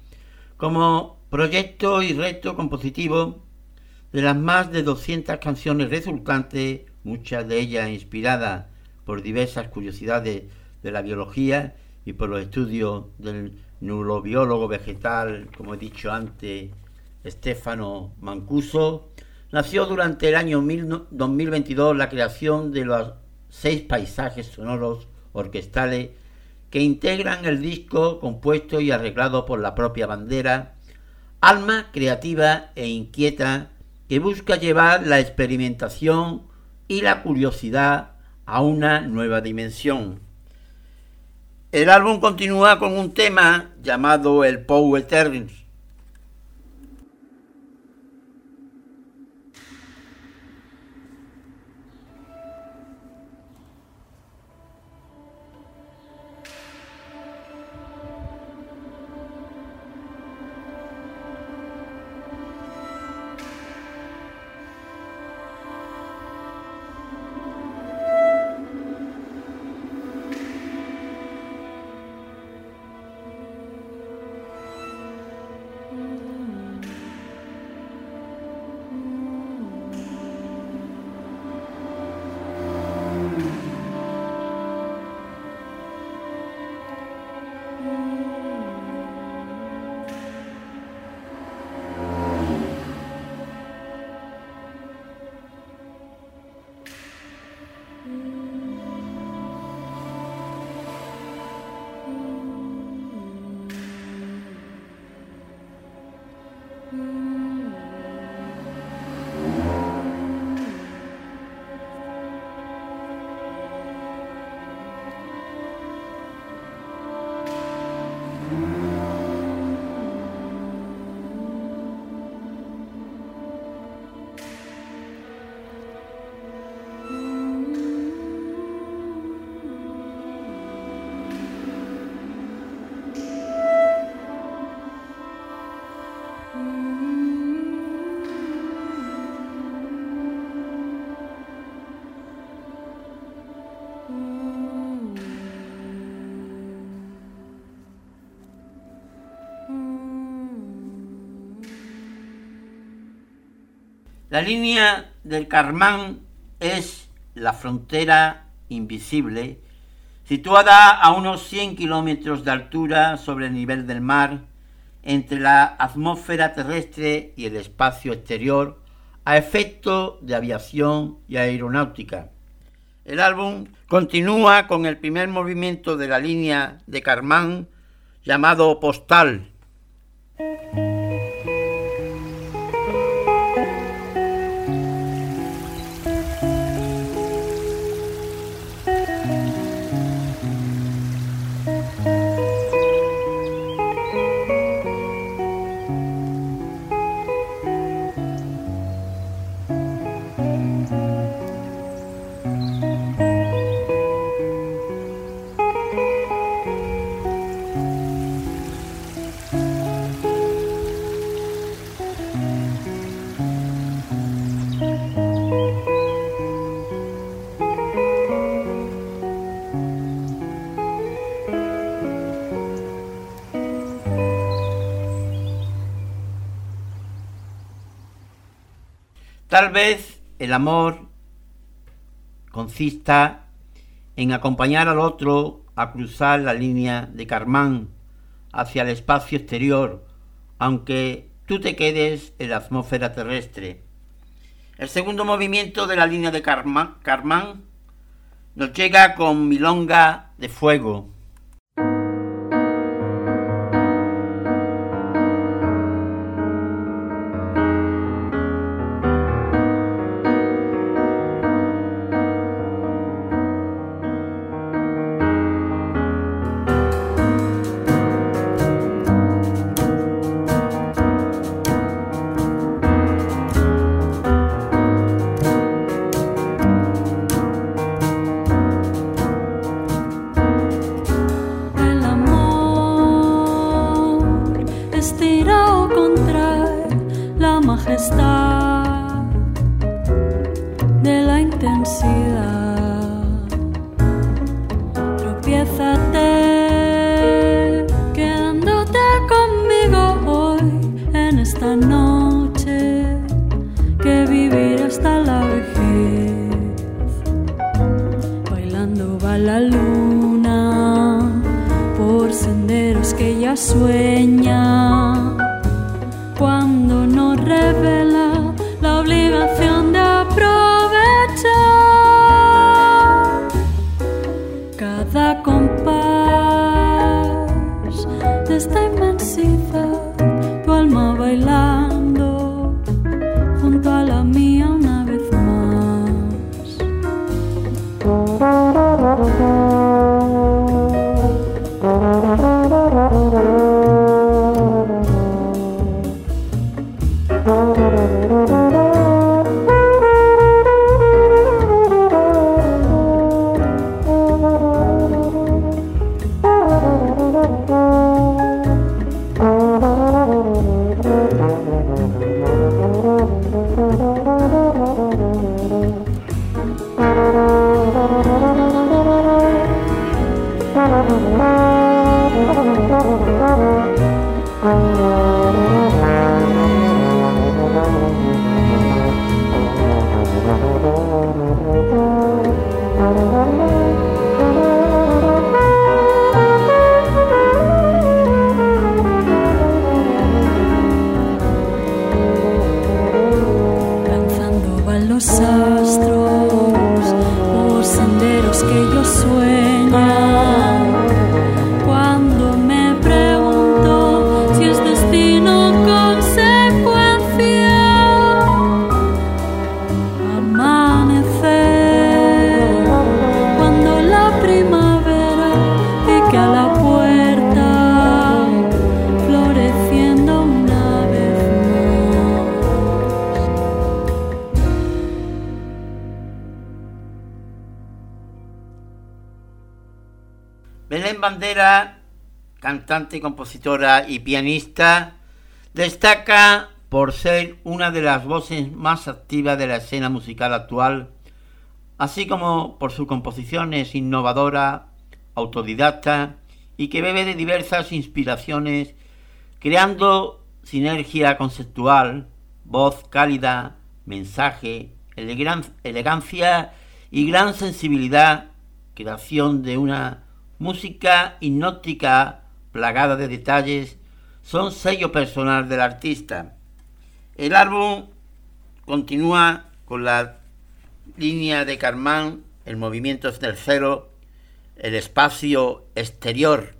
como proyecto y reto compositivo de las más de 200 canciones resultantes, muchas de ellas inspiradas por diversas curiosidades de la biología y por los estudios del neurobiólogo vegetal, como he dicho antes, Stefano Mancuso, nació durante el año 2022 la creación de los seis paisajes sonoros orquestales que integran el disco compuesto y arreglado por la propia bandera, alma creativa e inquieta que busca llevar la experimentación y la curiosidad a una nueva dimensión. El álbum continúa con un tema llamado el Power Eternus, La línea del Carmán es la frontera invisible, situada a unos 100 kilómetros de altura sobre el nivel del mar, entre la atmósfera terrestre y el espacio exterior, a efecto de aviación y aeronáutica. El álbum continúa con el primer movimiento de la línea de Carmán llamado Postal, Tal vez el amor consista en acompañar al otro a cruzar la línea de Carmán hacia el espacio exterior, aunque tú te quedes en la atmósfera terrestre. El segundo movimiento de la línea de Carmán, nos llega con Milonga de Fuego. Compositora y pianista, destaca por ser una de las voces más activas de la escena musical actual, así como por sus composiciones innovadora, autodidacta y que bebe de diversas inspiraciones, creando sinergia conceptual, voz cálida, mensaje, elegancia y gran sensibilidad, creación de una música hipnótica plagada de detalles, son sello personal del artista. El álbum continúa con la línea de Carmán, el movimiento tercero, el espacio exterior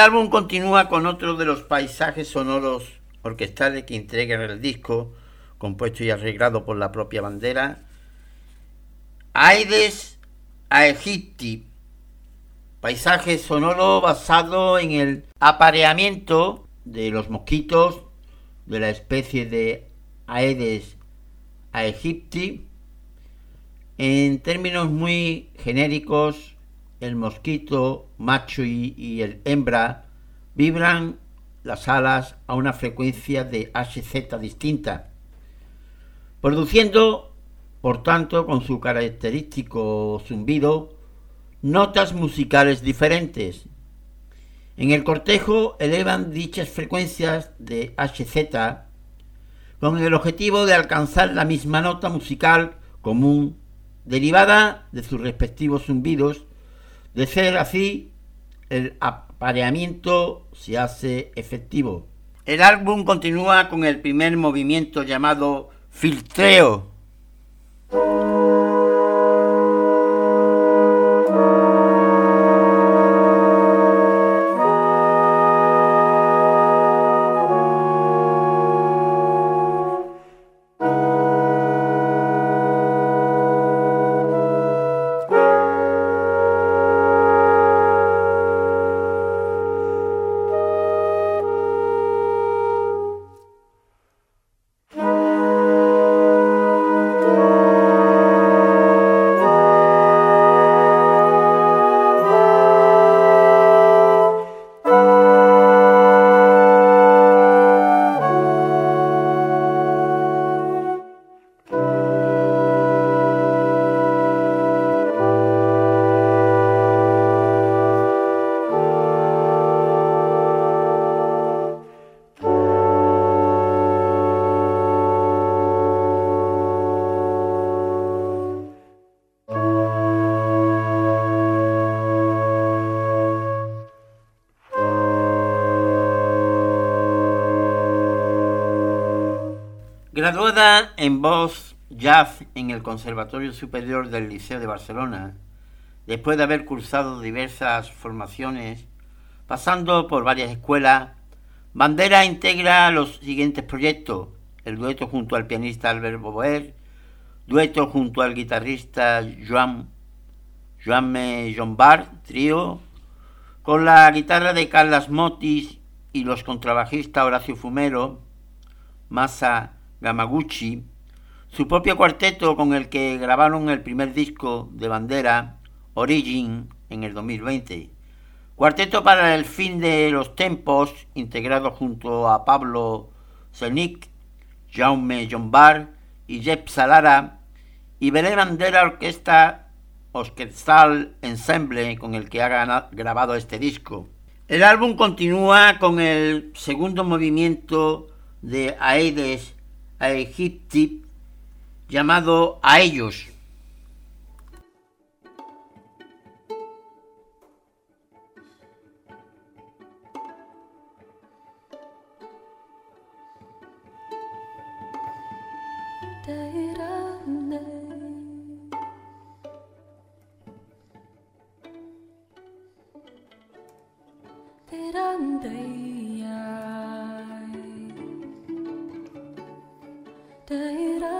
álbum continúa con otro de los paisajes sonoros orquestales que integran el disco, compuesto y arreglado por la propia bandera. Aides a Egipti, paisaje sonoro basado en el apareamiento de los mosquitos de la especie de Aedes aegypti. En términos muy genéricos, el mosquito macho y, el hembra vibran las alas a una frecuencia de HZ distinta, produciendo, por tanto, con su característico zumbido, notas musicales diferentes. En el cortejo elevan dichas frecuencias de HZ con el objetivo de alcanzar la misma nota musical común derivada de sus respectivos zumbidos de ser así, el apareamiento se hace efectivo. El álbum continúa con el primer movimiento llamado filtreo, Graduada en voz jazz en el Conservatorio Superior del Liceo de Barcelona, después de haber cursado diversas formaciones, pasando por varias escuelas, Bandera integra los siguientes proyectos, el dueto junto al pianista Albert Boboer, dueto junto al guitarrista Joan, Joan Bar, trío, con la guitarra de Carlas Motis y los contrabajistas Horacio Fumero, Masa Gamaguchi, su propio cuarteto con el que grabaron el primer disco de bandera, Origin, en el 2020. Cuarteto para el fin de los tempos, integrado junto a Pablo Zenik, Jaume Jombar y Jep Salara, y Belé Bandera Orquesta Orquestal Ensemble con el que ha grabado este disco. El álbum continúa con el segundo movimiento de Aedes a Egipti llamado a ellos. da da